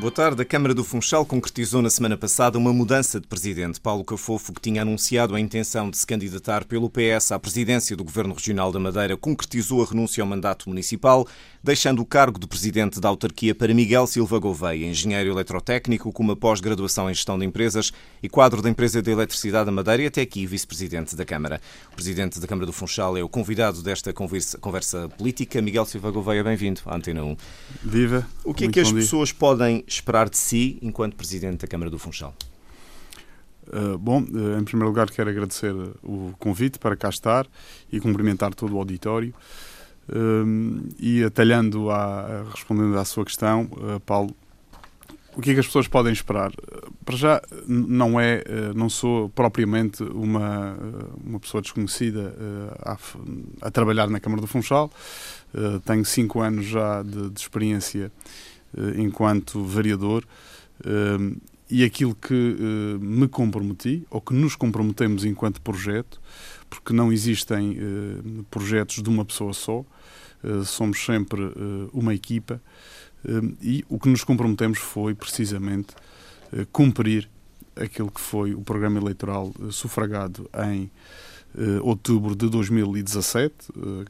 Boa tarde. A Câmara do Funchal concretizou na semana passada uma mudança de presidente. Paulo Cafofo, que tinha anunciado a intenção de se candidatar pelo PS à presidência do Governo Regional da Madeira, concretizou a renúncia ao mandato municipal, deixando o cargo de presidente da autarquia para Miguel Silva Gouveia, engenheiro eletrotécnico com uma pós-graduação em gestão de empresas e quadro da empresa de eletricidade da Madeira e até aqui vice-presidente da Câmara. O presidente da Câmara do Funchal é o convidado desta conversa, conversa política. Miguel Silva Gouveia, bem-vindo à Antena 1. Viva. O que é que as pessoas podem esperar de si enquanto Presidente da Câmara do Funchal? Uh, bom, uh, em primeiro lugar quero agradecer o convite para cá estar e cumprimentar todo o auditório. Uh, e atalhando, a, respondendo à sua questão, Paulo, o que é que as pessoas podem esperar? Para já, não é, não sou propriamente uma, uma pessoa desconhecida a, a trabalhar na Câmara do Funchal. Tenho cinco anos já de, de experiência eh, enquanto vereador eh, e aquilo que eh, me comprometi, ou que nos comprometemos enquanto projeto, porque não existem projetos de uma pessoa só, somos sempre uma equipa, e o que nos comprometemos foi precisamente cumprir aquilo que foi o programa eleitoral sufragado em outubro de 2017,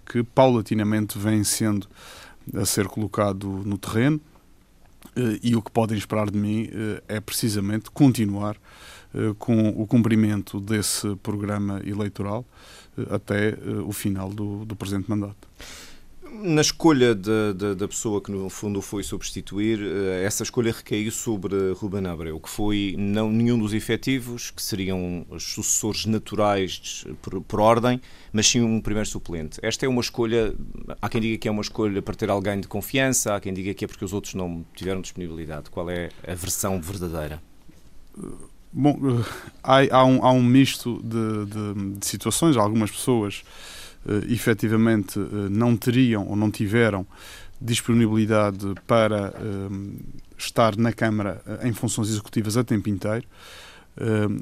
que paulatinamente vem sendo a ser colocado no terreno. Eh, e o que podem esperar de mim eh, é precisamente continuar eh, com o cumprimento desse programa eleitoral até o final do, do presente mandato. Na escolha de, de, da pessoa que no fundo foi substituir, eh, essa escolha recaiu sobre Ruben Abreu, que foi não nenhum dos efetivos, que seriam os sucessores naturais por, por, ordem, mas sim um primeiro suplente. Esta é uma escolha, há quem diga que é uma escolha para ter alguém de confiança, há quem diga que é porque os outros não tiveram disponibilidade. Qual é a versão verdadeira? Bom, eh, há, há, um, há um misto de, de, de situações, algumas pessoas uh, efetivamente uh, não teriam ou não tiveram disponibilidade para uh, estar na Câmara em funções executivas a tempo inteiro,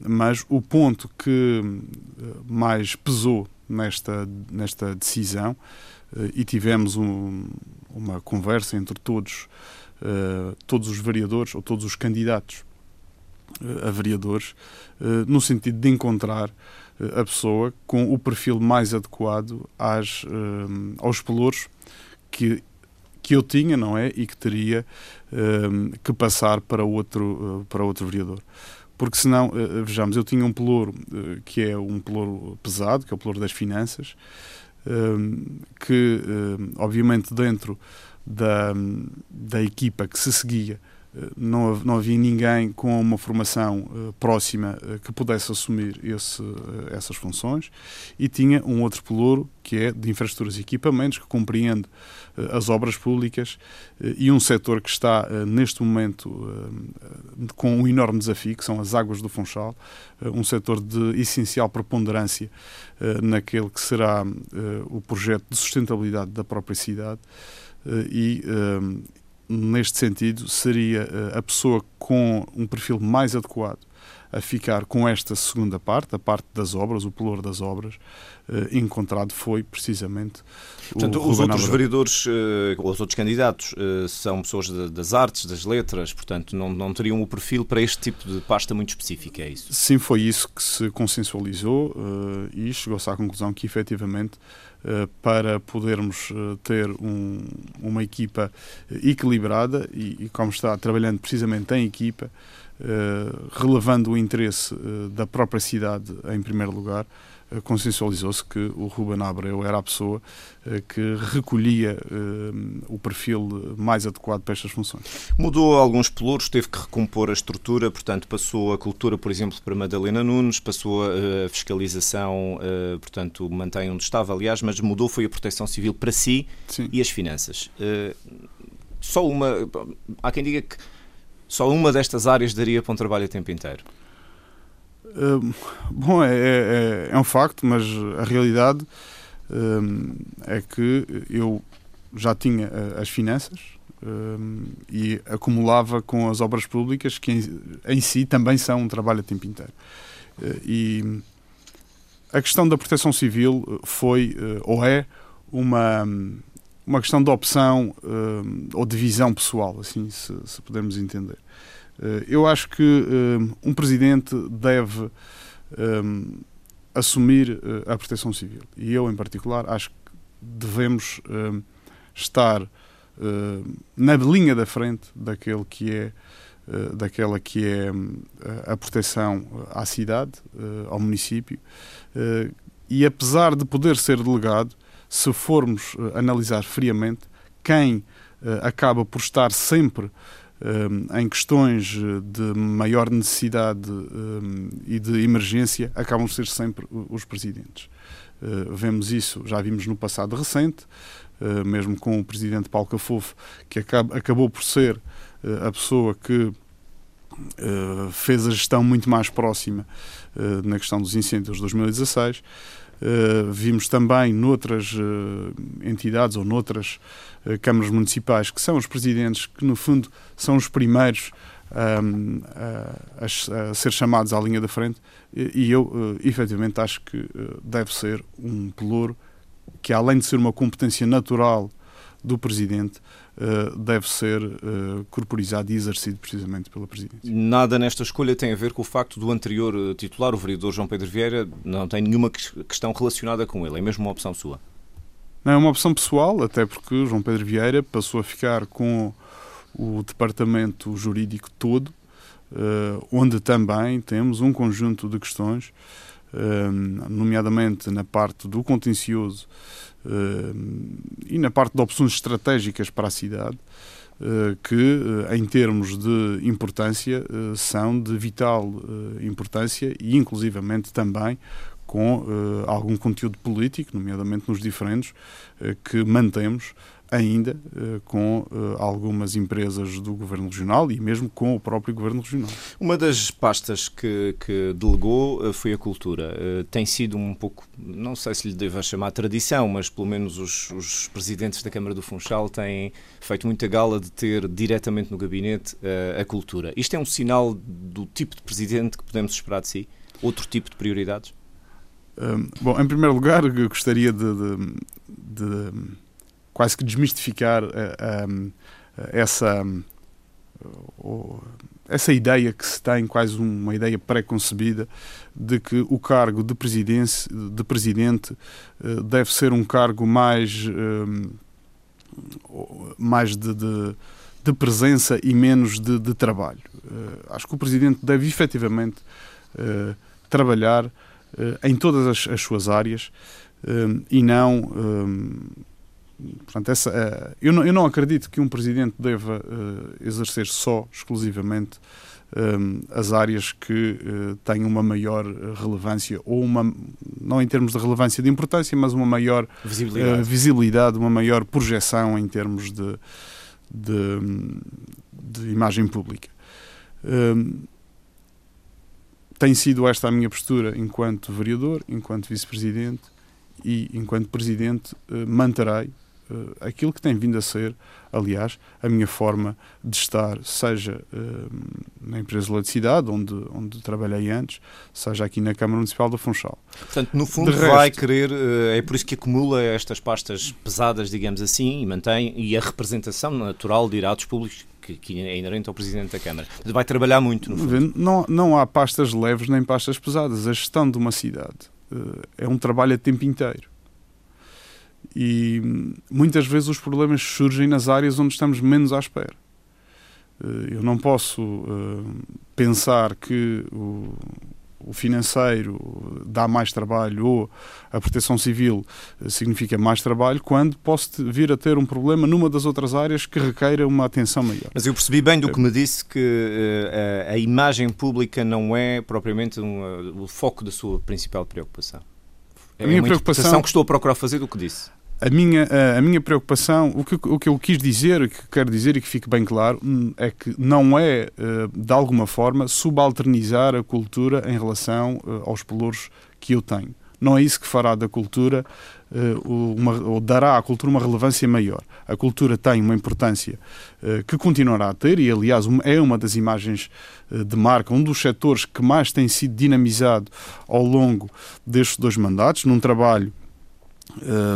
mas o ponto que mais pesou nesta, nesta decisão, e tivemos um, uma conversa entre todos, todos os vereadores ou todos os candidatos a vereadores, no sentido de encontrar a pessoa com o perfil mais adequado às, um, aos pelouros que, que eu tinha, não é? E que teria um, que passar para outro, uh, para outro vereador. Porque senão, uh, vejamos, eu tinha um pelouro uh, que é um pelouro pesado, que é o pelouro das finanças, um, que obviamente dentro da, da equipa que se seguia não, não havia ninguém com uma formação uh, próxima uh, que pudesse assumir esse, uh, essas funções. E tinha um outro pelouro que é de infraestruturas e equipamentos que compreende as obras públicas e um setor que está neste momento com um enorme desafio que são as águas do Funchal um setor de essencial preponderância naquele que será o projeto de sustentabilidade da própria cidade e neste sentido, seria eh, a pessoa com um perfil mais adequado a ficar com esta segunda parte, a parte das obras, o pelour das obras, eh, encontrado foi precisamente Portanto, o os outros Abreu. vereadores, eh, os outros candidatos, são pessoas das artes, das letras, portanto, não, não teriam o perfil para este tipo de pasta muito específica, é isso? Sim, foi isso que se consensualizou e chegou-se à conclusão que, efetivamente, para podermos eh, ter um, uma equipa equilibrada e, e, como está trabalhando precisamente em equipa, relevando o interesse da própria cidade em primeiro lugar, consensualizou-se que o Ruben Abreu era a pessoa que recolhia o perfil mais adequado para estas funções. Mudou alguns pelouros, teve que recompor a estrutura, portanto passou a cultura, por exemplo, para Madalena Nunes, passou a fiscalização, portanto mantém onde estava, aliás, mas mudou foi a proteção civil para si Sim. e as finanças. Só uma, há quem diga que só uma destas áreas daria para um trabalho a tempo inteiro? Uh, bom, é, é, é, um facto, mas a realidade uh, é que eu já tinha uh, as finanças e acumulava com as obras públicas, que em, em, si também são um trabalho a tempo inteiro. Eh, e a questão da proteção civil foi, ou é, uma uma questão de opção ou de visão pessoal, assim se, se pudermos entender. Uh, eu acho que uh, um presidente deve assumir a proteção civil. E eu, em particular, acho que devemos estar na linha da frente daquele que é daquela que é a proteção à cidade, ao município, e apesar de poder ser delegado, se formos analisar friamente, quem acaba por estar sempre em questões de maior necessidade e de emergência, acabam por ser sempre os presidentes. vemos isso, já vimos no passado recente, mesmo com o presidente Paulo Cafofo, que acabou por ser a pessoa que fez a gestão muito mais próxima na questão dos incêndios de 2016. Uh, vimos também noutras uh, entidades ou noutras uh, câmaras municipais que são os presidentes que, no fundo, são os primeiros um, a, a, ser chamados à linha da frente. E, eu, uh, efetivamente, acho que deve ser um pelouro que, além de ser uma competência natural do presidente, eh, deve ser uh, corporizado e exercido precisamente pela Presidência. Nada nesta escolha tem a ver com o facto do anterior eh, titular, o vereador João Pedro Vieira, não tem nenhuma questão relacionada com ele, é mesmo uma opção sua? Não, é uma opção pessoal, até porque João Pedro Vieira passou a ficar com o departamento jurídico todo, onde também temos um conjunto de questões, nomeadamente na parte do contencioso eh, e na parte de opções estratégicas para a cidade, eh, que, eh, em termos de importância, são de vital importância e, inclusivamente, também com algum conteúdo político, nomeadamente nos diferentes, que mantemos ainda uh, com uh, algumas empresas do Governo Regional e mesmo com o próprio Governo Regional. Uma das pastas que, que delegou uh, foi a cultura. tem sido um pouco, não sei se lhe devo chamar tradição, mas pelo menos os, os, presidentes da Câmara do Funchal têm feito muita gala de ter diretamente no gabinete a cultura. Isto é um sinal do tipo de presidente que podemos esperar de si? Outro tipo de prioridades? bom, em primeiro lugar, gostaria de, de, de quase que desmistificar um, essa, uh, essa ideia que se tem, quase uma ideia pré-concebida, de que o cargo de, de presidente uh, deve ser um cargo mais, mais de, de, de, presença e menos de, de trabalho. acho que o presidente deve efetivamente trabalhar em todas as, as suas áreas e não Portanto, essa, uh, eu, não, eu não acredito que um presidente deva uh, exercer só, exclusivamente, eh, as áreas que têm uma maior relevância, ou uma, não em termos de relevância de importância, mas uma maior visibilidade, visibilidade uma maior projeção em termos de, de, de imagem pública. Tem sido esta a minha postura enquanto vereador, enquanto vice-presidente e enquanto presidente manterei aquilo que tem vindo a ser, aliás, a minha forma de estar, seja uh, na empresa de eletricidade, onde, onde trabalhei antes, seja aqui na Câmara Municipal do Funchal. Portanto, no fundo, de vai resto, querer, uh, é por isso que acumula estas pastas pesadas, digamos assim, e mantém, e a representação natural de irados públicos que, é inerente ao Presidente da Câmara. Vai trabalhar muito, no fundo. Não, não há pastas leves nem pastas pesadas. A gestão de uma cidade é um trabalho a tempo inteiro. E muitas vezes os problemas surgem nas áreas onde estamos menos à espera. Eh, eu não posso uh, pensar que o, o, financeiro dá mais trabalho ou a proteção civil eh, significa mais trabalho quando posso vir a ter um problema numa das outras áreas que requeira uma atenção maior. Mas eu percebi bem do que me disse que uh, a, a, imagem pública não é propriamente um, uh, o foco da sua principal preocupação. É a minha uma preocupação que estou a procurar fazer do que disse a minha, a, minha preocupação, o que, o que eu quis dizer, o que quero dizer e que fique bem claro, hum, é que não é, eh, de alguma forma, subalternizar a cultura em relação eh, aos pelouros que eu tenho. Não é isso que fará da cultura, eh, uma, ou dará à cultura uma relevância maior. A cultura tem uma importância que continuará a ter, e aliás é uma das imagens de marca, um dos setores que mais tem sido dinamizado ao longo destes dois mandatos, num trabalho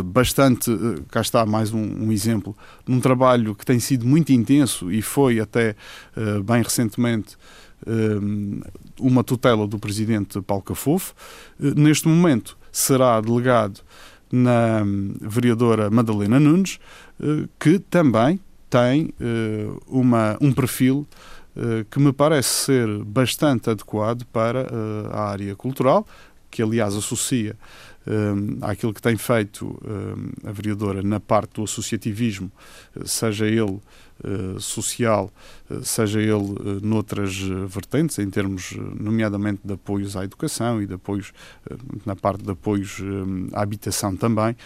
bastante, uh, cá está mais um, um, exemplo, num trabalho que tem sido muito intenso e foi até uh, bem recentemente uma tutela do presidente Paulo Cafofo. neste momento será delegado na um, vereadora Madalena Nunes, que também tem uma, um perfil que me parece ser bastante adequado para a área cultural, que aliás associa um, àquilo que tem feito um, a vereadora na parte do associativismo, seja ele uh, social, uh, seja ele noutras vertentes, em termos, nomeadamente, de apoios à educação e de apoios, na parte de apoios à habitação também,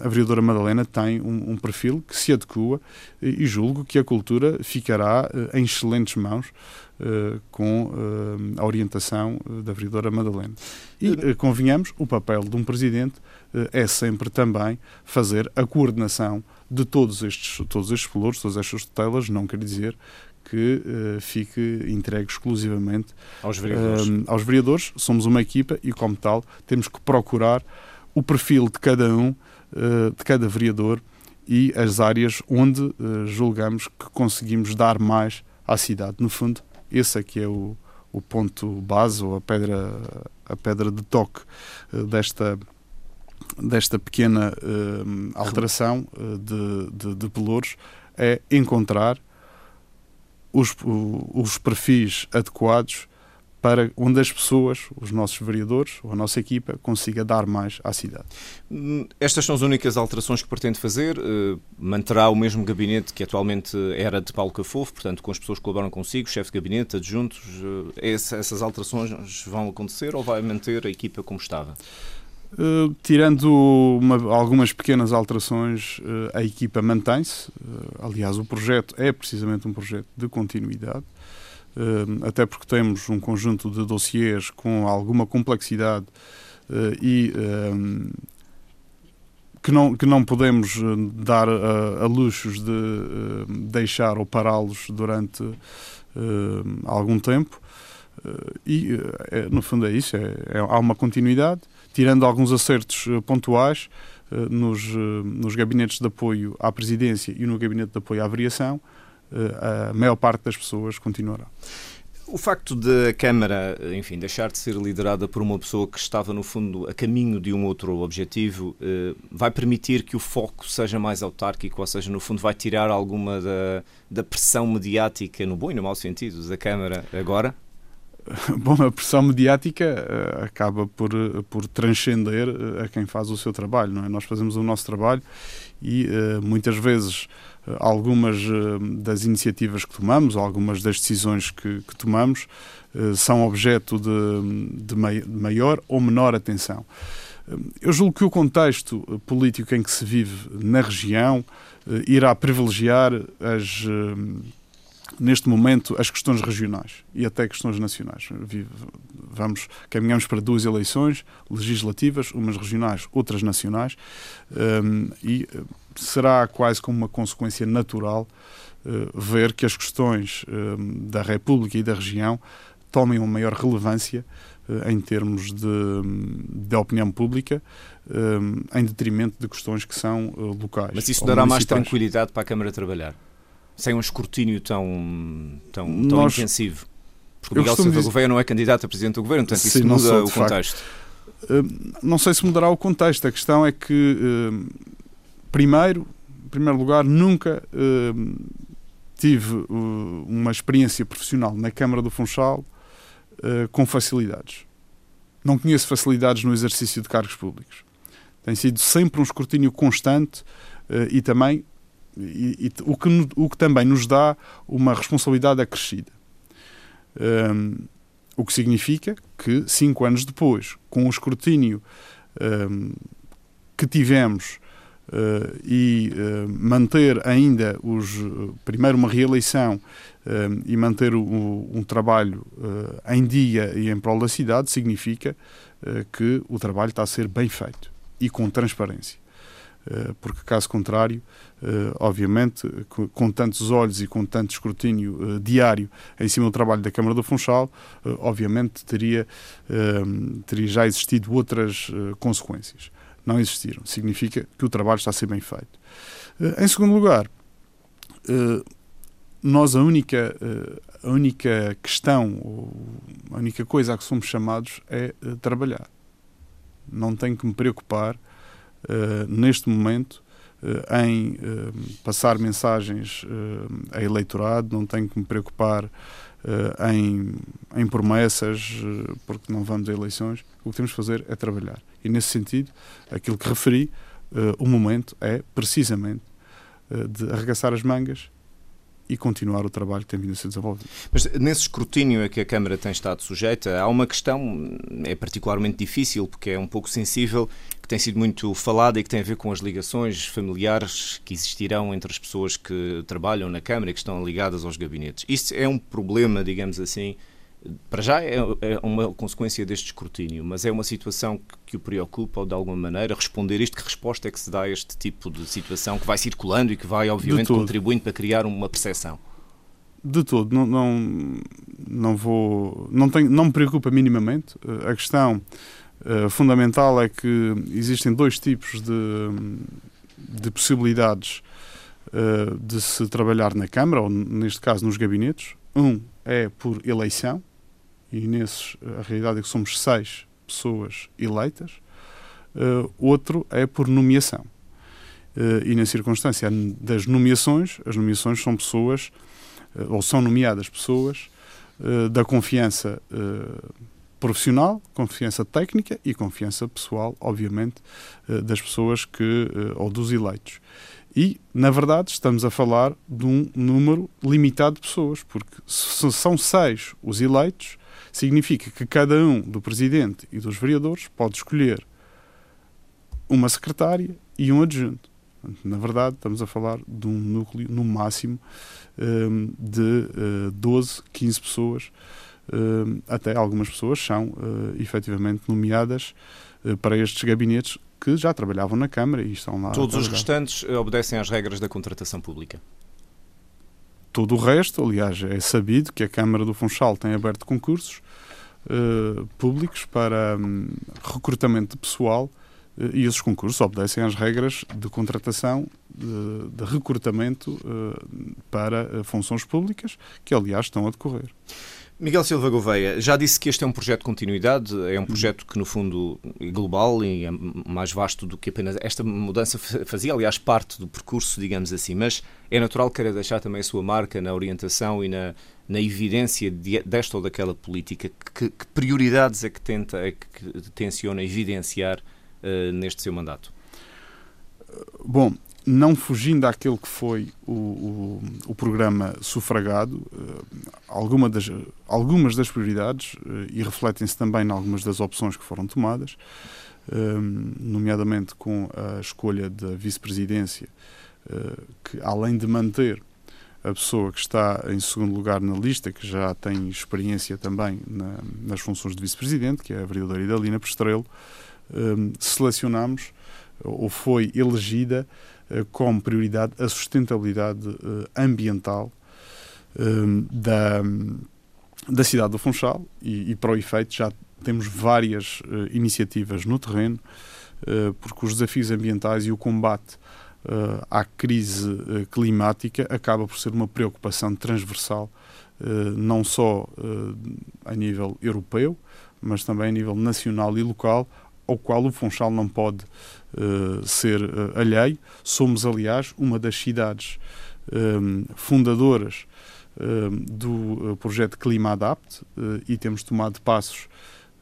a vereadora Madalena tem um, perfil que se adequa e julgo que a cultura ficará em excelentes mãos com uh, a orientação eh, da vereadora Madalena. E, convenhamos, o papel de um presidente é sempre também fazer a coordenação de todos estes, todos estes valores, todas estas tutelas, não quer dizer que uh, fique entregue exclusivamente aos vereadores. Uh, aos vereadores. Somos uma equipa e, como tal, temos que procurar o perfil de cada um, uh, de cada vereador e as áreas onde julgamos que conseguimos dar mais à cidade. No fundo, esse é que é o, o ponto base ou a pedra, a pedra de toque uh, desta, desta pequena uh, alteração uh, de, de, de pelouros é encontrar os, os perfis adequados para onde as pessoas, os nossos vereadores ou a nossa equipa, consiga dar mais à cidade. Estas são as únicas alterações que pretende fazer? Uh, manterá o mesmo gabinete que atualmente era de Paulo Cafofo, portanto, com as pessoas que colaboram consigo, chefe de gabinete, adjuntos, uh, essas alterações vão acontecer ou vai manter a equipa como estava? Uh, tirando uma, algumas pequenas alterações, a equipa mantém-se. Aliás, o projeto é precisamente um projeto de continuidade até porque temos um conjunto de dossiês com alguma complexidade eh, e que não, que não podemos eh, dar a, a luxos de deixar ou pará-los durante algum tempo. Eh, e, no fundo, é isso: é, é, há uma continuidade, tirando alguns acertos pontuais nos, nos gabinetes de apoio à presidência e no gabinete de apoio à variação a maior parte das pessoas continuará. O facto de a Câmara, enfim, deixar de ser liderada por uma pessoa que estava, no fundo, a caminho de um outro objetivo, eh, vai permitir que o foco seja mais autárquico, ou seja, no fundo, vai tirar alguma da, da pressão mediática, no bom e no mau sentido, da Câmara agora? Bom, a pressão mediática uh, acaba por, por transcender a quem faz o seu trabalho, não é? Nós fazemos o nosso trabalho e muitas vezes algumas das iniciativas que tomamos, algumas das decisões que, que tomamos são objeto de, de maior ou menor atenção. Eu julgo que o contexto político em que se vive na região irá privilegiar as neste momento as questões regionais e até questões nacionais. Vamos, caminhamos para duas eleições legislativas, umas regionais, outras nacionais, e eh, será quase como uma consequência natural uh, ver que as questões um, da República e da região tomem uma maior relevância uh, em termos de, de opinião pública, em detrimento de questões que são locais. Mas isso dará mais tranquilidade para a Câmara trabalhar? sem um escrutínio tão, tão, tão Nós, intensivo? Porque o Miguel Silva dizer... Gouveia não é candidato a presidente do governo, portanto Sim, isso muda sou, o contexto. Uh, não sei se mudará o contexto. A questão é que, primeiro, em primeiro lugar, nunca uh, tive uma experiência profissional na Câmara do Funchal com facilidades. Não conheço facilidades no exercício de cargos públicos. Tem sido sempre um escrutínio constante e também e, e, o, que, o que também nos dá uma responsabilidade acrescida. Um, o que significa que, cinco anos depois, com o escrutínio um, que tivemos uh, e uh, manter ainda os, primeiro uma reeleição e manter o, um trabalho em dia e em prol da cidade, significa que o trabalho está a ser bem feito e com transparência. porque, caso contrário, obviamente, com, tantos olhos e com tanto escrutínio diário em cima do trabalho da Câmara do Funchal, obviamente teria, teria já existido outras consequências. Não existiram. Significa que o trabalho está a ser bem feito. Em segundo lugar, nós a única, a única questão, a única coisa a que somos chamados é trabalhar. Não tenho que me preocupar neste momento em passar mensagens a eleitorado, não tenho que me preocupar em, em promessas, porque não vamos a eleições. O que temos de fazer é trabalhar. E nesse sentido, aquilo que referi, o momento é precisamente de arregaçar as mangas e continuar o trabalho que tem vindo a ser desenvolvido. Mas nesse escrutínio a que a Câmara tem estado sujeita, há uma questão, é particularmente difícil, porque é um pouco sensível, que tem sido muito falada e que tem a ver com as ligações familiares que existirão entre as pessoas que trabalham na Câmara e que estão ligadas aos gabinetes. Isso é um problema, digamos assim, para já é, é uma consequência deste escrutínio, mas é uma situação que, que, o preocupa ou de alguma maneira responder isto? Que resposta é que se dá a este tipo de situação que vai circulando e que vai, obviamente, contribuindo para criar uma percepção? De todo, não, não, não vou. Não, tenho, não me preocupa minimamente. A questão uh, fundamental é que existem dois tipos de, de possibilidades uh, de se trabalhar na Câmara, ou neste caso nos gabinetes. Um é por eleição, e nesses a realidade é que somos seis pessoas eleitas, uh, outro é por nomeação. E na circunstância das nomeações, as nomeações são pessoas, ou são nomeadas pessoas, da confiança profissional, confiança técnica e confiança pessoal, obviamente, das pessoas que, ou dos eleitos. E, na verdade, estamos a falar de um número limitado de pessoas, porque se são seis os eleitos, significa que cada um do presidente e dos vereadores pode escolher uma secretária e um adjunto. Na verdade, estamos a falar de um núcleo, no máximo, hum, de 12, eh, 15 pessoas. Até algumas pessoas são eh, efetivamente nomeadas eh, para estes gabinetes que já trabalhavam na Câmara e estão lá. Todos os restantes obedecem às regras da contratação pública? Todo o resto, aliás, é sabido que a Câmara do Funchal tem aberto concursos uh, públicos para um, recrutamento de pessoal uh, e esses concursos obedecem às regras de contratação, de, de recrutamento uh, para funções públicas, que aliás estão a decorrer. Miguel Silva Gouveia, já disse que este é um projeto de continuidade, é um projeto que, no fundo, é global e é mais vasto do que apenas esta mudança fazia, aliás, parte do percurso, digamos assim, mas é natural que queira deixar também a sua marca na orientação e na, na evidência de, desta ou daquela política. Que, que, prioridades é que tenta, é que tenciona evidenciar uh, neste seu mandato? Bom, não fugindo àquele que foi o, o, o programa sufragado, uh, alguma das, algumas das prioridades, uh, e refletem-se também em algumas das opções que foram tomadas, uh, nomeadamente com a escolha da vice-presidência, que além de manter a pessoa que está em segundo lugar na lista, que já tem experiência também na, nas funções de vice-presidente, que é a vereadora Idalina Pestrelo, selecionamos ou foi elegida eh, como prioridade a sustentabilidade eh, ambiental eh, da, da cidade do Funchal. E, e, para o efeito já temos várias iniciativas no terreno porque os desafios ambientais e o combate à crise climática acaba por ser uma preocupação transversal não só a nível europeu mas também a nível nacional e local ao qual o Funchal não pode uh, ser uh, alheio. Somos, aliás, uma das cidades um, eh, fundadoras um, do projeto Clima Adapt uh, e temos tomado passos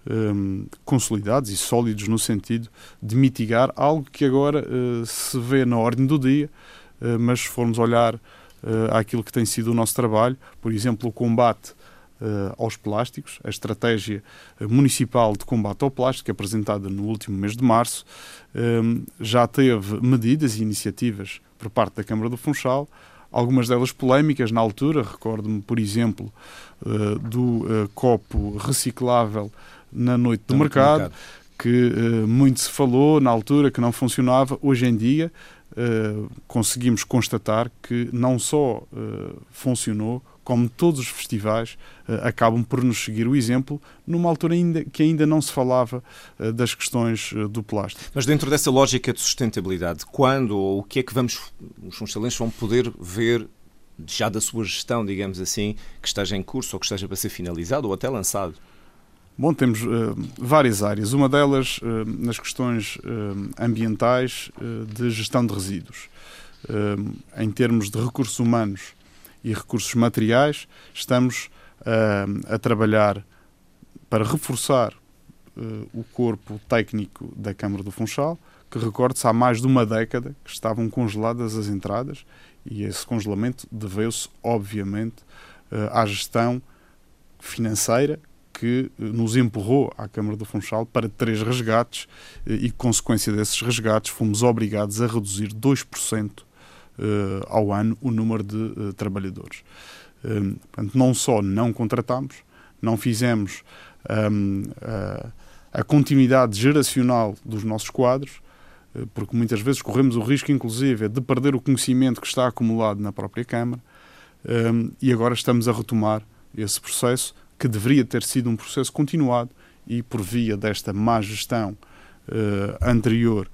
um, consolidados e sólidos no sentido de mitigar algo que agora se vê na ordem do dia, mas se formos olhar àquilo que tem sido o nosso trabalho, por exemplo, o combate uh, aos plásticos, a estratégia municipal de combate ao plástico, apresentada no último mês de março, um, eh, já teve medidas e iniciativas por parte da Câmara do Funchal, algumas delas polémicas na altura. Recordo-me, por exemplo, uh, do uh, copo reciclável na noite do, mercado, mercado, que muito se falou na altura que não funcionava. Hoje em dia conseguimos constatar que não só funcionou, como todos os festivais, uh, acabam por nos seguir o exemplo, numa altura ainda, que ainda não se falava uh, das questões uh, do plástico. Mas dentro dessa lógica de sustentabilidade, quando ou o que é que vamos, os funcionários vão poder ver já da sua gestão, digamos assim, que esteja em curso ou que esteja para ser finalizado ou até lançado? Bom, temos uh, várias áreas. Uma delas uh, nas questões uh, ambientais de gestão de resíduos. em termos de recursos humanos e recursos materiais, estamos a trabalhar para reforçar o corpo técnico da Câmara do Funchal, que recorde-se há mais de uma década que estavam congeladas as entradas e esse congelamento deveu-se, obviamente, à gestão financeira que nos empurrou à Câmara do Funchal para três resgates e, consequência desses resgates, fomos obrigados a reduzir 2% eh, ao ano o número de trabalhadores. Portanto, não só não contratamos, não fizemos um, a, a continuidade geracional dos nossos quadros, porque muitas vezes corremos o risco, inclusive, de perder o conhecimento que está acumulado na própria Câmara, um, e agora estamos a retomar esse processo que deveria ter sido um processo continuado e por via desta má gestão anterior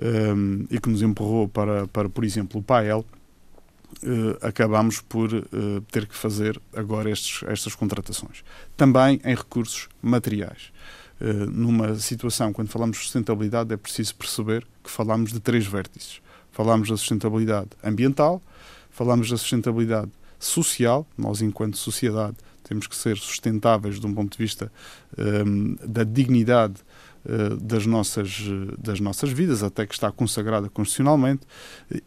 um, e que nos empurrou para, para por exemplo, o PAEL, uh, acabamos por uh, ter que fazer agora estes, estas contratações. Também em recursos materiais. Uh, numa situação, quando falamos de sustentabilidade, é preciso perceber que falamos de três vértices. Falamos da sustentabilidade ambiental, falamos da sustentabilidade social, nós, enquanto sociedade, temos que ser sustentáveis de um ponto de vista um, da dignidade das, nossas, das nossas vidas, até que está consagrada constitucionalmente,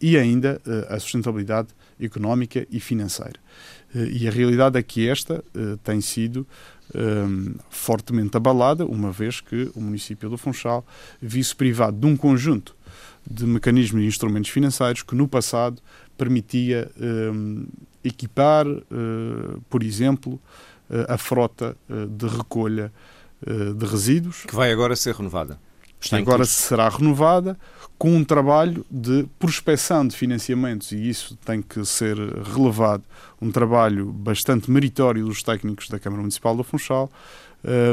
e ainda uh, a sustentabilidade económica e financeira. E a realidade é que esta tem sido um, fortemente abalada, uma vez que o município do Funchal viu-se privado de um conjunto de mecanismos e instrumentos financeiros que no passado permitia um, equipar, por exemplo, a frota de recolha de resíduos. Que vai agora ser renovada. Está agora será renovada com um trabalho de prospecção de financiamentos e isso tem que ser relevado, um trabalho bastante meritório dos técnicos da Câmara Municipal do Funchal,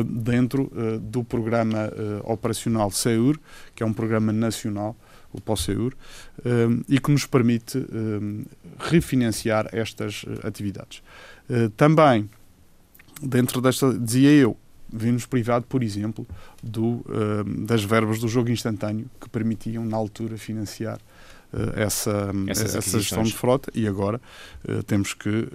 dentro do programa operacional SEUR, que é um programa nacional o POSEUR, e que nos permite refinanciar estas atividades. Também, dentro desta, dizia eu, vimos privado, por exemplo, do, das verbas do jogo instantâneo que permitiam, na altura, financiar uh, essa, essa gestão de frota. E agora temos que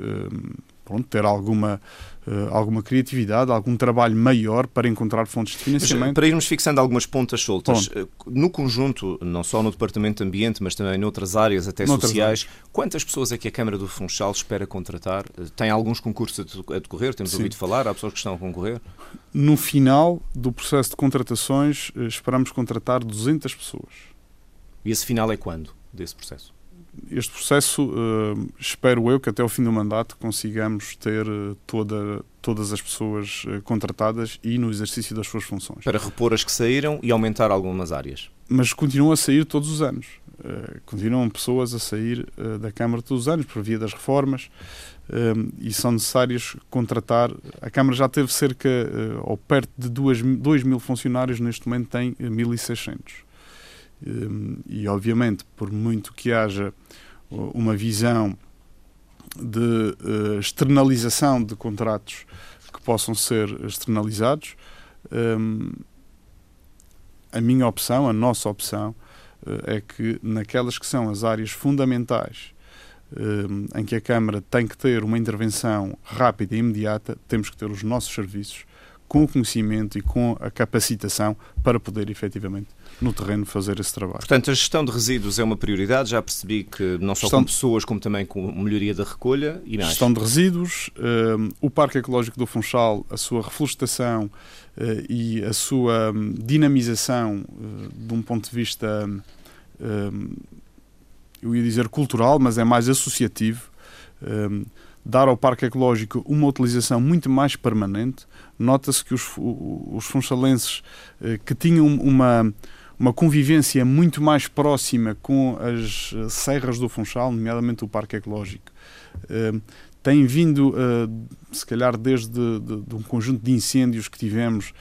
pronto, ter alguma, uh, alguma criatividade, algum trabalho maior para encontrar fontes de financiamento. Mas, para irmos fixando algumas pontas soltas, pronto. Eh, no conjunto, não só no Departamento de Ambiente, mas também noutras áreas, até noutras sociais, áreas. quantas pessoas é que a Câmara do Funchal espera contratar? Eh, tem alguns concursos a decorrer? Temos Sim. ouvido falar? Há pessoas que estão a concorrer? No final do processo de contratações, esperamos contratar 200 pessoas. E esse final é quando, desse processo? Este processo, uh, espero eu que até o fim do mandato consigamos ter uh, toda, todas as pessoas uh, contratadas e no exercício das suas funções. Para repor as que saíram e aumentar algumas áreas. Mas continuam a sair todos os anos. continuam pessoas a sair da Câmara todos os anos por via das reformas e são necessários contratar. A Câmara já teve cerca, ou perto de 2 mil funcionários, neste momento tem 1.600 Hum, e, obviamente, por muito que haja uma visão de uh, externalização de contratos que possam ser externalizados, um, a minha opção, a nossa opção, uh, é que naquelas que são as áreas fundamentais um, em que a Câmara tem que ter uma intervenção rápida e imediata, temos que ter os nossos serviços com o conhecimento e com a capacitação para poder efetivamente no terreno fazer esse trabalho. Portanto, a gestão de resíduos é uma prioridade. Já percebi que não só gestão com pessoas, como também com melhoria da recolha e mais. Gestão de resíduos, um, o Parque Ecológico do Funchal, a sua reflorestação uh, e a sua um, dinamização uh, de um ponto de vista, um, eu ia dizer cultural, mas é mais associativo. Hum, dar ao Parque Ecológico uma utilização muito mais permanente. Nota-se que os, os funchalenses que tinham uma uma convivência muito mais próxima com as serras do Funchal, nomeadamente o Parque Ecológico. Tem vindo, se calhar, desde de, de um conjunto de incêndios que tivemos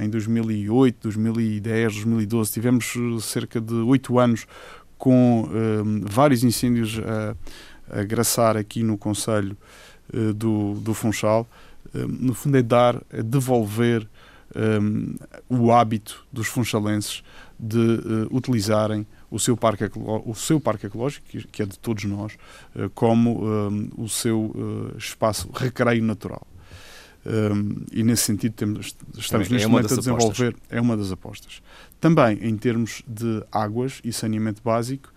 em 2008, 2010, 2012, tivemos cerca de oito anos com vários incêndios a, a graçar aqui no Conselho do, do Funchal. no fundo, é dar, é devolver um, o hábito dos funchalenses de uh, utilizarem o seu, parque o seu parque ecológico, que é de todos nós, uh, como um, o seu uh, espaço recreio natural. Um, e nesse sentido temos, estamos é neste momento a desenvolver, apostas. é uma das apostas. Também em termos de águas e saneamento básico,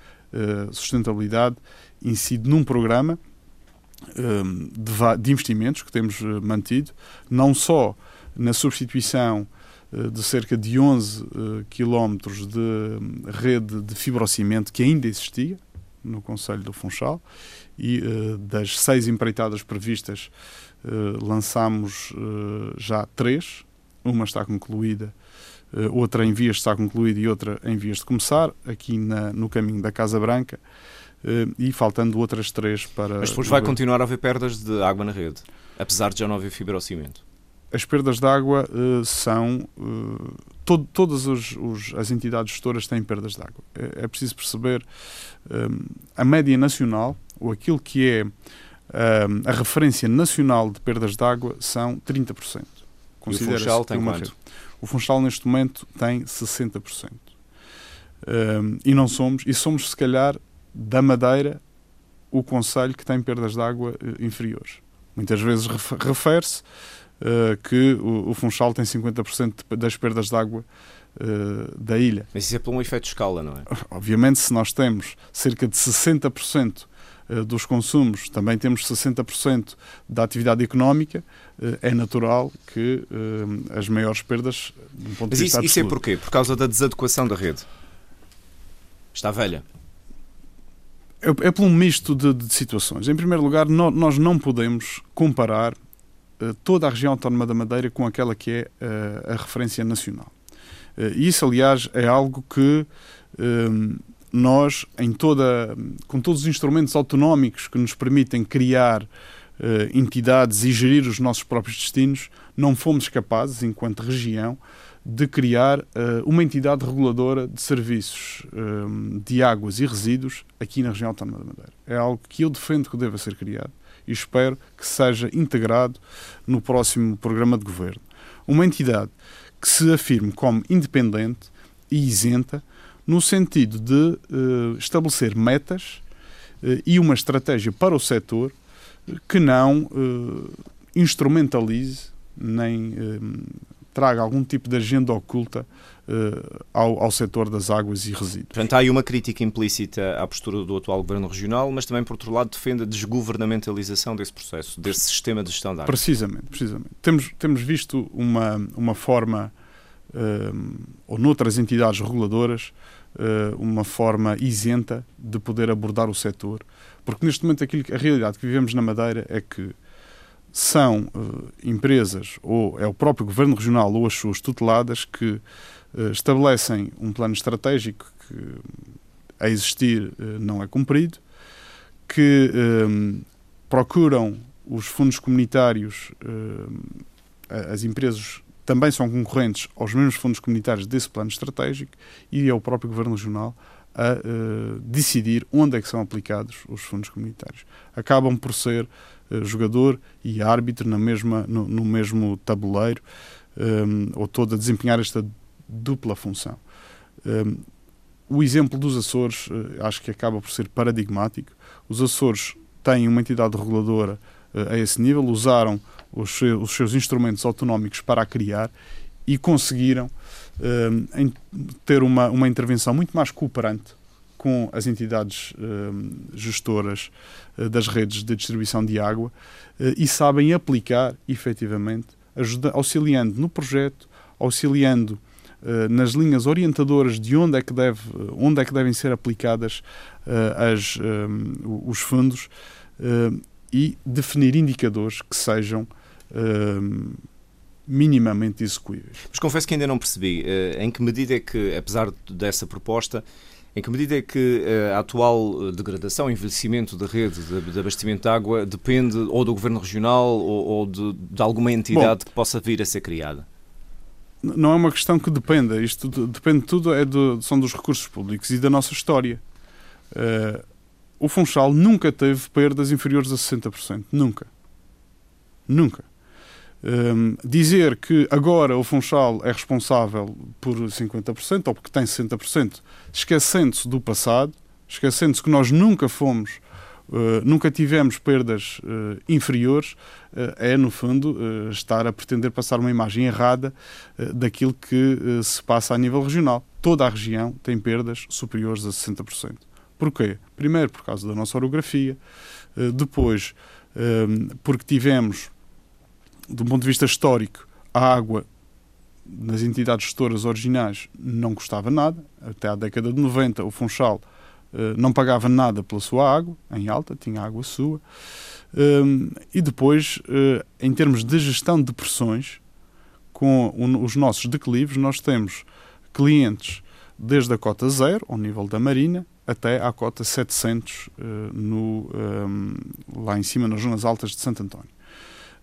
sustentabilidade, incide num programa de, investimentos que temos mantido, não só na substituição eh, de cerca de 11 eh, quilómetros de hum, rede de fibrocimento que ainda existia no Conselho do Funchal e eh, das seis empreitadas previstas lançamos já três, uma está concluída, outra em vias de estar concluída e outra em vias de começar, aqui na, no caminho da Casa Branca, e faltando outras três para... Mas depois vai continuar a haver perdas de água na rede, apesar de já não haver fibrocimento? As perdas de água uh, são. Uh, todo, todas os, os, as entidades gestoras têm perdas de água. É, é preciso perceber um, eh, a média nacional, ou aquilo que é um, a referência nacional de perdas de água, são 30%. E o Funchal tem quanto? Rede. O Funchal, neste momento, tem 60%. Um, e não somos, e somos, se calhar, da Madeira, o Conselho que tem perdas de água inferiores. Muitas vezes refere-se que o, Funchal tem 50% das perdas de água uh, da ilha. Mas isso é por um efeito de escala, não é? Obviamente, se nós temos cerca de 60% eh, dos consumos, também temos 60% da atividade económica, é natural que as maiores perdas, Mas isso, isso é porquê? Por causa da desadequação da rede? Está velha? É, é por um misto de, de situações. Em primeiro lugar, no, nós não podemos comparar eh, toda a região autónoma da Madeira com aquela que é uh, a referência nacional. Uh, isso, aliás, é algo que uh, nós, em toda, com todos os instrumentos autonómicos que nos permitem criar entidades e gerir os nossos próprios destinos, não fomos capazes, enquanto região, de criar uma entidade reguladora de serviços de águas e resíduos aqui na região autónoma da Madeira. É algo que eu defendo que deva ser criado e espero que seja integrado no próximo programa de governo. Uma entidade que se afirme como independente e isenta, no sentido de uh, estabelecer metas uh, e uma estratégia para o setor que não uh, instrumentalize nem traga algum tipo de agenda oculta ao, ao setor das águas e resíduos. Portanto, há aí uma crítica implícita à postura do atual Governo Regional, mas também, por outro lado, defende a desgovernamentalização desse processo, desse sistema de gestão da água. Precisamente, precisamente. Temos, temos visto uma, uma forma, uh, ou noutras entidades reguladoras, uh, uma forma isenta de poder abordar o setor, porque neste momento aquilo, a realidade que vivemos na Madeira é que são uh, empresas, ou é o próprio Governo Regional ou as suas tuteladas, que estabelecem um plano estratégico que, a existir, uh, não é cumprido, que um, procuram os fundos comunitários, as empresas também são concorrentes aos mesmos fundos comunitários desse plano estratégico e é o próprio Governo Regional a decidir onde é que são aplicados os fundos comunitários. Acabam por ser eh, jogador e árbitro na mesma, no, no mesmo tabuleiro, um, ehm, ou todo a desempenhar esta dupla função. Um, o exemplo dos Açores uh, acho que acaba por ser paradigmático. Os Açores têm uma entidade reguladora uh, a esse nível, usaram os, os seus instrumentos autonómicos para a criar e conseguiram uh, ter uma, uma intervenção muito mais cooperante com as entidades uh, gestoras uh, das redes de distribuição de água e sabem aplicar efetivamente, ajuda, auxiliando no projeto, auxiliando nas linhas orientadoras de onde é que, deve, onde é que devem ser aplicadas as, um, os fundos e definir indicadores que sejam minimamente execuíveis. Mas confesso que ainda não percebi em que medida é que, apesar dessa proposta, em que medida é que a atual degradação, envelhecimento da rede de, abastecimento de água depende ou do Governo Regional ou, ou de, de, alguma entidade Bom, que possa vir a ser criada? Não é uma questão que dependa. Isto depende tudo é do, são dos recursos públicos e da nossa história. Uh, o Funchal nunca teve perdas inferiores a 60%. Nunca. Nunca. Um, dizer que agora o Funchal é responsável por 50% ou porque tem 60%, esquecendo-se do passado, esquecendo-se que nós nunca fomos, uh, nunca tivemos perdas uh, inferiores, uh, é, no fundo, estar a pretender passar uma imagem errada daquilo que se passa a nível regional. Toda a região tem perdas superiores a 60%. Porquê? Primeiro, por causa da nossa orografia, depois, porque tivemos do ponto de vista histórico, a água nas entidades gestoras originais não custava nada. Até à década de 90, o Funchal não pagava nada pela sua água, em alta, tinha água sua. Um, e depois, uh, em termos de gestão de pressões, com os nossos declives, nós temos clientes desde a cota zero, ao nível da Marina, até à cota 700, uh, no, um, lá em cima, nas zonas altas de Santo António.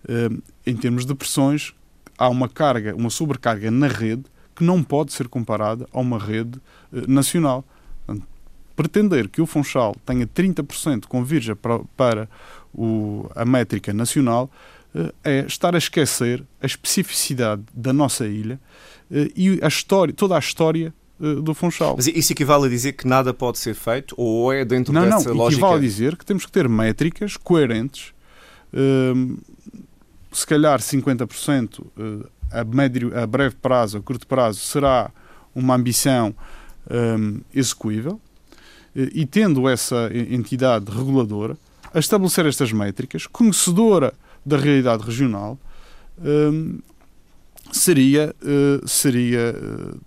Eh, em termos de pressões, há uma carga, uma sobrecarga na rede que não pode ser comparada a uma rede eh, nacional. Pretender que o Funchal tenha 30% convirja para, para o, a métrica nacional eh, é estar a esquecer a especificidade da nossa ilha e a história, toda a história do Funchal. Mas isso equivale a dizer que nada pode ser feito ou é dentro não, dessa não, lógica? equivale a dizer que temos que ter métricas coerentes se calhar 50% eh, a, médio, a breve prazo, a curto prazo, será uma ambição um, ehm, execuível eh, e tendo essa entidade reguladora a estabelecer estas métricas, conhecedora da realidade regional, um, ehm, seria, uh, seria uh,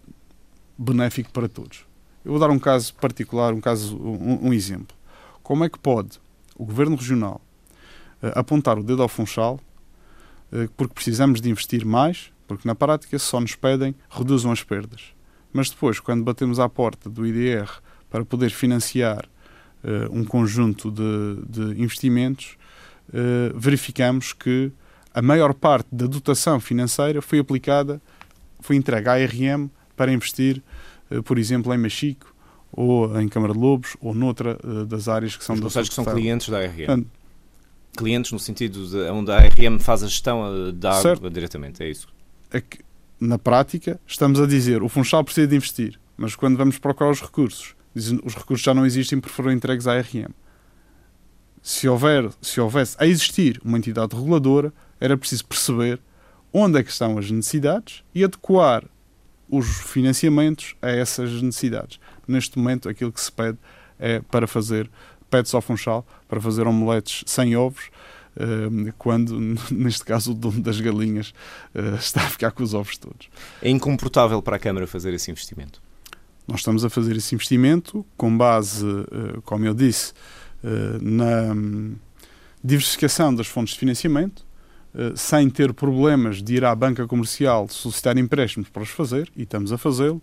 benéfico para todos. Eu vou dar um caso particular, um caso, um, um exemplo. Como é que pode o governo regional uh, apontar o dedo ao Funchal eh, porque precisamos de investir mais, porque na prática só nos pedem reduzam as perdas. Mas depois, quando batemos à porta do IDR para poder financiar uh, um conjunto de, de investimentos, uh, verificamos que a maior parte da dotação financeira foi aplicada, foi entregue à ARM para investir, uh, por exemplo, em Machico, ou em Câmara de Lobos, ou noutra das áreas que são... Os da que são clientes da ARM clientes no sentido de onde a ARM faz a gestão da água diretamente, é isso? É que, na prática, estamos a dizer o Funchal precisa de investir, mas quando vamos procurar os recursos, os recursos já não existem porque foram entregues à ARM. Se, houver, se houvesse a existir uma entidade reguladora, era preciso perceber onde é que estão as necessidades e adequar os financiamentos a essas necessidades. Neste momento, aquilo que se pede é para fazer pede-se ao Funchal para fazer omeletes sem ovos, eh, quando, neste caso, o dono das galinhas eh, está a ficar com os ovos todos. É incomportável para a Câmara fazer esse investimento? Nós estamos a fazer esse investimento com base, eh, como eu disse, na hum, diversificação das fontes de financiamento, sem ter problemas de ir à banca comercial solicitar empréstimos para os fazer, e estamos a fazê-lo,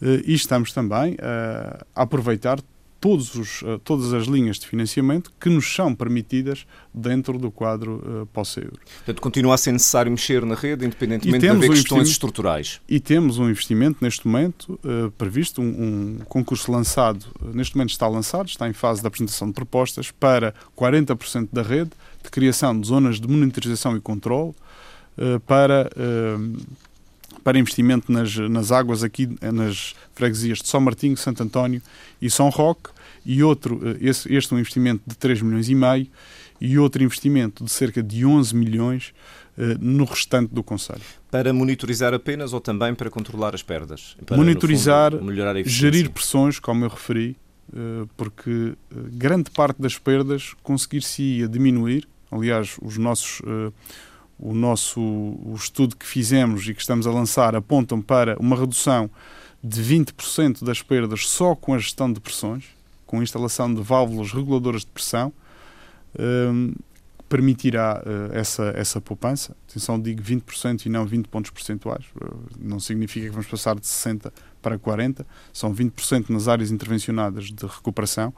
e estamos também a aproveitar todos os, eh, todas as linhas de financiamento que nos são permitidas dentro do quadro uh, pós-euro. Portanto, continua a ser necessário mexer na rede, independentemente de haver um questões estruturais. E temos um investimento neste momento uh, previsto, um, um, concurso lançado, neste momento está lançado, está em fase de apresentação de propostas para 40% da rede, de criação de zonas de monitorização e controle, uh, para para investimento nas, nas águas aqui nas freguesias de São Martinho, Santo António e São Roque, e outro, eh, esse, este é um investimento de 3 milhões e meio, e outro investimento de cerca de 11 milhões uh, no restante do Conselho. Para monitorizar apenas ou também para controlar as perdas? Para, monitorizar, fundo, gerir pressões, como eu referi, porque grande parte das perdas conseguir-se-ia diminuir. Aliás, os nossos o nosso o estudo que fizemos e que estamos a lançar apontam para uma redução de 20% das perdas só com a gestão de pressões, com a instalação de válvulas reguladoras de pressão, um, permitirá uh, essa, essa poupança. Atenção, digo 20% e não 20 pontos percentuais. Uh, não significa que vamos passar de 60 para 40, são 20% nas áreas intervencionadas de recuperação.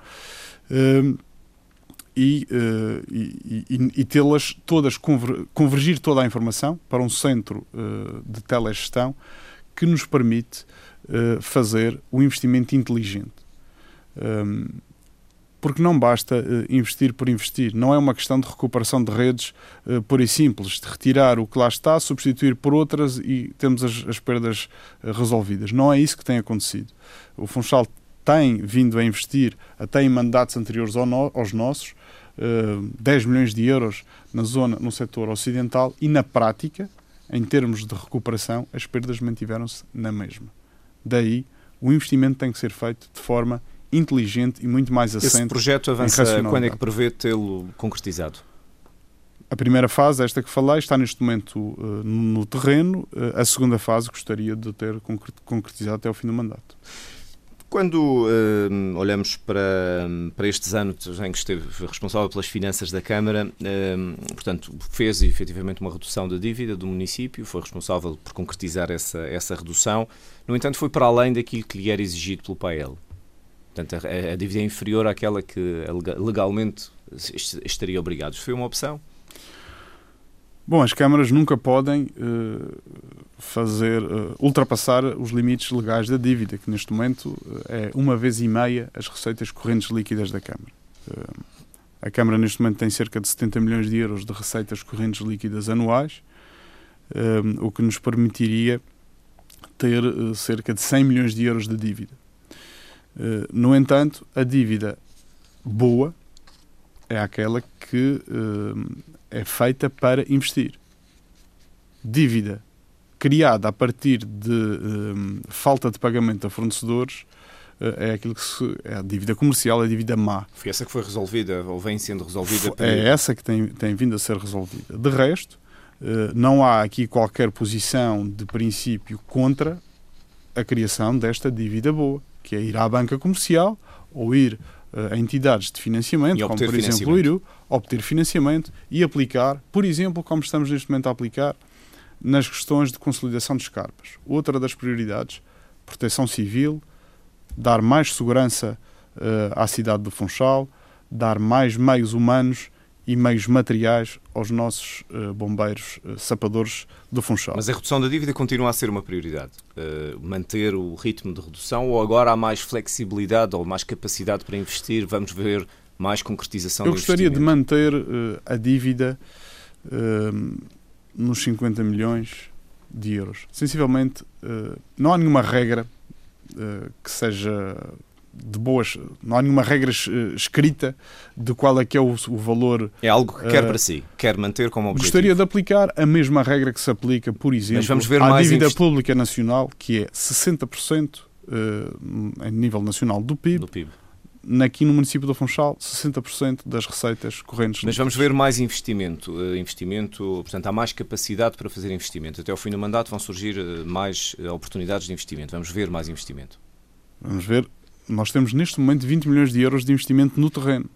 Uh, e, e, e, e tê-las todas, conver, convergir toda a informação para um centro de telegestão que nos permite fazer o investimento inteligente. Um, porque não basta investir por investir. Não é uma questão de recuperação de redes pura e simples, de retirar o que lá está, substituir por outras e temos as, as perdas resolvidas. Não é isso que tem acontecido. O Funchal tem vindo a investir, até em mandatos anteriores aos nossos, uh, 10 milhões de euros na zona, no setor ocidental e, na prática, em termos de recuperação, as perdas mantiveram-se na mesma. Daí, o investimento tem que ser feito de forma inteligente e muito mais assente. Esse projeto avança quando é que prevê tê-lo concretizado? A primeira fase, esta que falei, está neste momento uh, no terreno. Uh, a segunda fase gostaria de ter concretizado até o fim do mandato. Quando uh, olhamos para, para estes anos em que esteve responsável pelas finanças da Câmara, uh, portanto, fez efetivamente uma redução da dívida do município, foi responsável por concretizar essa, essa redução. No entanto, foi para além daquilo que lhe era exigido pelo PAEL. Portanto, a, a dívida é inferior àquela que legalmente estaria obrigado. Foi uma opção? Bom, as câmaras nunca podem uh, fazer uh, ultrapassar os limites legais da dívida, que neste momento uh, é uma vez e meia as receitas correntes líquidas da Câmara. a Câmara neste momento tem cerca de 70 milhões de euros de receitas correntes líquidas anuais, o que nos permitiria ter cerca de 100 milhões de euros de dívida. No entanto, a dívida boa é aquela que é feita para investir. Dívida criada a partir de uh, falta de pagamento a fornecedores é aquilo que se, é a dívida comercial, a dívida má. Foi essa que foi resolvida ou vem sendo resolvida? Por... É essa que tem, tem vindo a ser resolvida. De resto, não há aqui qualquer posição de princípio contra a criação desta dívida boa que é ir à banca comercial ou ir uh, a entidades de financiamento, como por exemplo o IRU, obter financiamento e aplicar, por exemplo, como estamos neste momento a aplicar, nas questões de consolidação de escarpas. Outra das prioridades, proteção civil, dar mais segurança uh, à cidade do Funchal, dar mais meios humanos e meios materiais aos nossos uh, bombeiros uh, sapadores do Funchal. Mas a redução da dívida continua a ser uma prioridade? Uh, manter o ritmo de redução ou agora há mais flexibilidade ou mais capacidade para investir? Vamos ver mais concretização Eu gostaria de manter a dívida nos 50 milhões de euros. Sensivelmente, não há nenhuma regra que seja de boas, não há nenhuma regra escrita de qual é que é o, o valor. É algo que quer uh, para si, quer manter como objetivo. Gostaria de aplicar a mesma regra que se aplica, por exemplo, à dívida investi... pública nacional, que é 60% uh, a nível nacional do PIB. Do PIB. Aqui no município do Funchal, 60% das receitas correntes. Mas vamos ver mais investimento. Uh, investimento, portanto, há mais capacidade para fazer investimento. Até ao fim do mandato vão surgir mais oportunidades de investimento. Vamos ver mais investimento. Vamos ver nós temos neste momento 20 milhões de euros de investimento no terreno.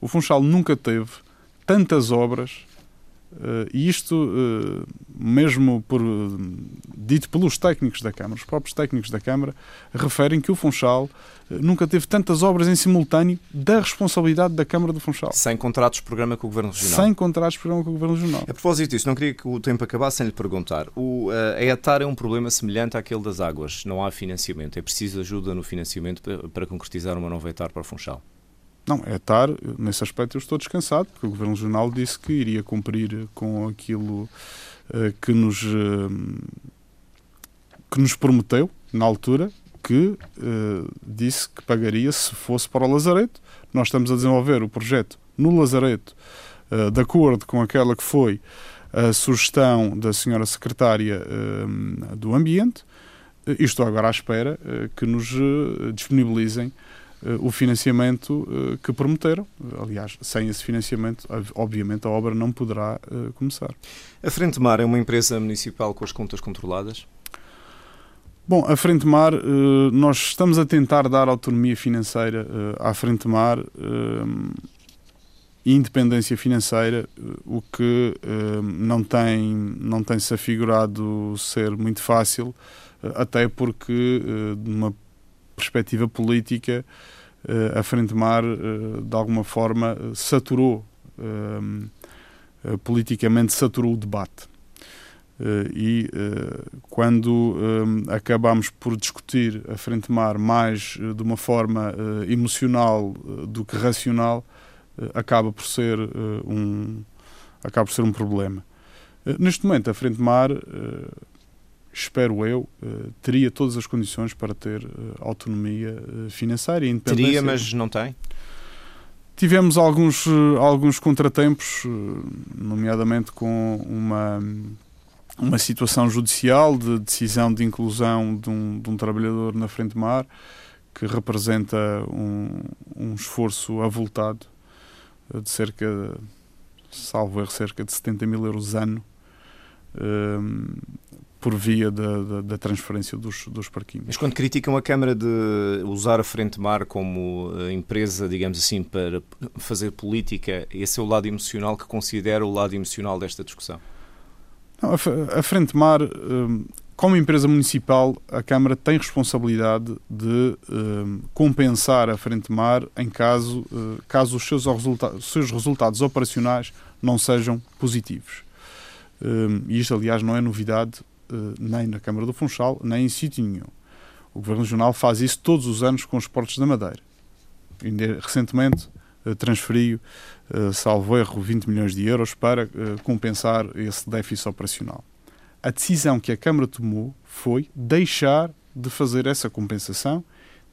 O Funchal nunca teve tantas obras e isto, uh, mesmo por, uh, dito pelos técnicos da Câmara, os próprios técnicos da Câmara referem que o Funchal nunca teve tantas obras em simultâneo da responsabilidade da Câmara do Funchal. Sem contratos de programa com o Governo Regional. Sem contratos de programa com o Governo Regional. A propósito disso, não queria que o tempo acabasse sem lhe perguntar. O, a ETAR é um problema semelhante àquele das águas. Não há financiamento. É preciso ajuda no financiamento para, para concretizar uma nova ETAR para o Funchal. Não, é estar, nesse aspecto eu estou descansado, porque o Governo Regional disse que iria cumprir com aquilo uh, que, nos, uh, que nos prometeu na altura, que uh, disse que pagaria se fosse para o Lazareto. Nós estamos a desenvolver o projeto no Lazareto, de acordo com aquela que foi a sugestão da senhora secretária do Ambiente, e estou agora à espera que nos disponibilizem eh, o financiamento eh, que prometeram. Aliás, sem esse financiamento, obviamente, a obra não poderá eh, começar. A Frente Mar é uma empresa municipal com as contas controladas? Bom, a Frente Mar, nós estamos a tentar dar autonomia financeira à Frente Mar independência financeira, o que não tem não tem se afigurado ser muito fácil, até porque numa perspectiva política a Frente Mar de alguma forma saturou politicamente saturou o debate. E quando uh, acabamos por discutir a frente mar mais de uma forma emocional do que racional, acaba por ser um acaba por ser um problema. neste momento, a frente mar, espero eu, teria todas as condições para ter autonomia financeira e independência. Teria, mas não tem? Tivemos alguns, alguns contratempos, nomeadamente com uma uma situação judicial de decisão de inclusão de um, de um trabalhador na frente mar que representa um, um esforço avultado de cerca, salvo erro, cerca de 70 mil euros ano um, por via da, da, da, transferência dos, dos parquinhos. Mas quando criticam a Câmara de usar a Frente Mar como eh, empresa, digamos assim, para fazer política, esse é o lado emocional que considera o lado emocional desta discussão? a Frente Mar, hum, como empresa municipal, a Câmara tem responsabilidade de hum, compensar a Frente Mar em caso, hum, caso os seus, resulta seus resultados operacionais não sejam positivos. E isto, aliás, não é novidade nem na Câmara do Funchal, nem em sítio nenhum. O Governo Regional faz isso todos os anos com os portos da Madeira. Recentemente transferiu eh, salvo erro, 20 milhões de euros para eh, compensar esse déficit operacional. A decisão que a Câmara tomou foi deixar de fazer essa compensação,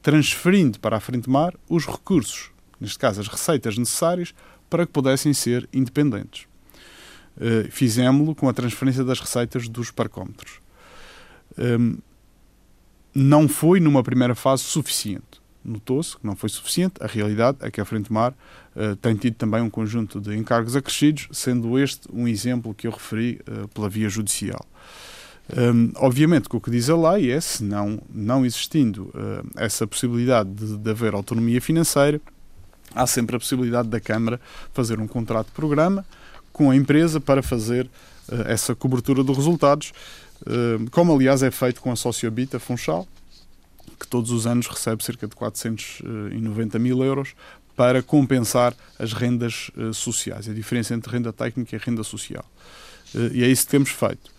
transferindo para a Frente Mar os recursos, neste caso as receitas necessárias, para que pudessem ser independentes. Uh, Fizemos-lo com a transferência das receitas dos parcómetros. Um, ehm, não foi, numa primeira fase, suficiente notou-se que não foi suficiente. A realidade é que a Frente Mar uh, tem tido também um conjunto de encargos acrescidos, sendo este um exemplo que eu referi uh, pela via judicial. Um, obviamente que o que diz a lei é, se não, não existindo uh, essa possibilidade de, de, haver autonomia financeira, há sempre a possibilidade da Câmara fazer um contrato de programa com a empresa para fazer essa cobertura dos resultados, como aliás é feito com a Sociobita Funchal, que todos os anos recebe cerca de 490 mil euros para compensar as rendas sociais, a diferença entre renda técnica e renda social. E é isso que temos feito.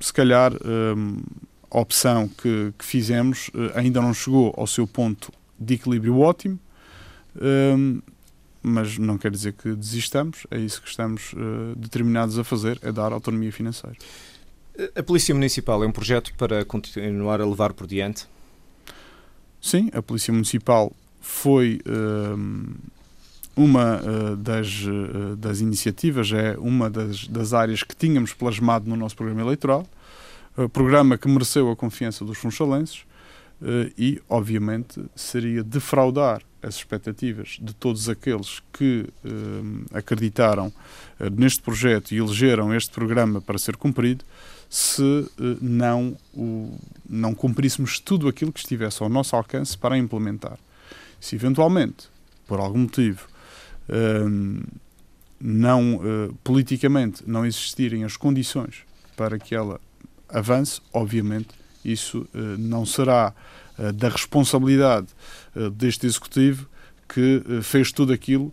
Se calhar a opção que, que fizemos ainda não chegou ao seu ponto de equilíbrio ótimo, mas não quer dizer que desistamos, é isso que estamos determinados a fazer, é dar autonomia financeira. A Polícia Municipal é um projeto para continuar a levar por diante? Sim, a Polícia Municipal foi uh, uma uh, das, uh, das iniciativas, é uma das, das áreas que tínhamos plasmado no nosso programa eleitoral, programa que mereceu a confiança dos funchalenses e, obviamente, seria defraudar as expectativas de todos aqueles que acreditaram neste projeto e elegeram este programa para ser cumprido se não, o, não cumpríssemos tudo aquilo que estivesse ao nosso alcance para implementar. Se eventualmente, por algum motivo, não, politicamente não existirem as condições para que ela avance, obviamente isso não será da responsabilidade deste Executivo que fez tudo aquilo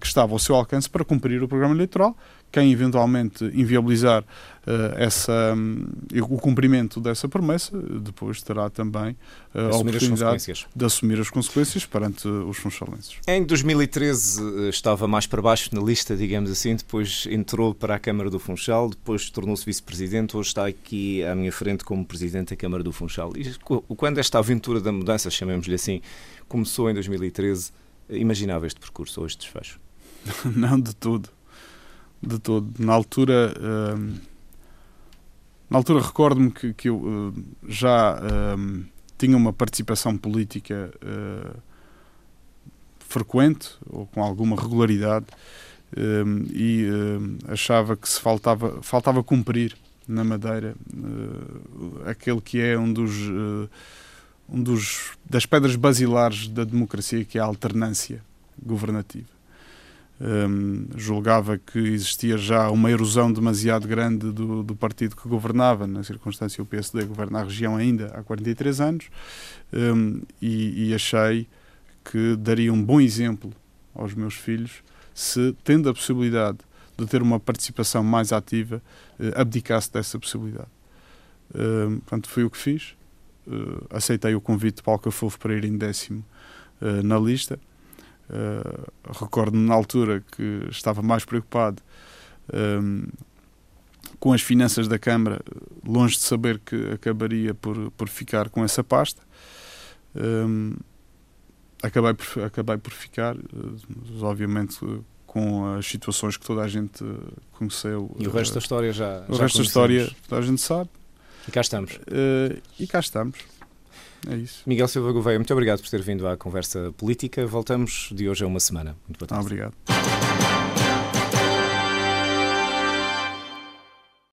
que estava ao seu alcance para cumprir o programa eleitoral quem eventualmente inviabilizar uh, essa, um, o cumprimento dessa promessa, depois terá também uh, a oportunidade de assumir as consequências perante os funchalenses. Em 2013 eh, estava mais para baixo na lista, digamos assim, depois entrou para a Câmara do Funchal, depois tornou-se vice-presidente, hoje está aqui à minha frente como presidente da Câmara do Funchal. E quando esta aventura da mudança, chamemos-lhe assim, começou em 2013, imaginava este percurso ou este desfecho? Não, de tudo de todo. Na altura, uh, na altura recordo-me que, que eu uh, já uh, tinha uma participação política eh, frequente ou com alguma regularidade e achava que se faltava, faltava cumprir na Madeira aquele que é um dos, um dos das pedras basilares da democracia, que é a alternância governativa. Um, julgava que existia já uma erosão demasiado grande do, do, partido que governava, na circunstância o PSD governa a região ainda há 43 anos, um, e, e, achei que daria um bom exemplo aos meus filhos se, tendo a possibilidade de ter uma participação mais ativa, uh, abdicasse dessa possibilidade. Um, portanto, foi o que fiz. Uh, aceitei o convite de Paulo Cafofo para ir em décimo uh, na lista Uh, Recordo-me na altura que estava mais preocupado um, ehm, com as finanças da Câmara, longe de saber que acabaria por, por ficar com essa pasta. Um, ehm, acabei, por, acabei por ficar, obviamente com as situações que toda a gente conheceu. E o resto da história já. O já resto da história toda a gente sabe. E cá estamos. Uh, e cá estamos. É isso. Miguel Silva Gouveia, muito obrigado por ter vindo à conversa política. Voltamos de hoje a uma semana. Muito boa tarde. Obrigado.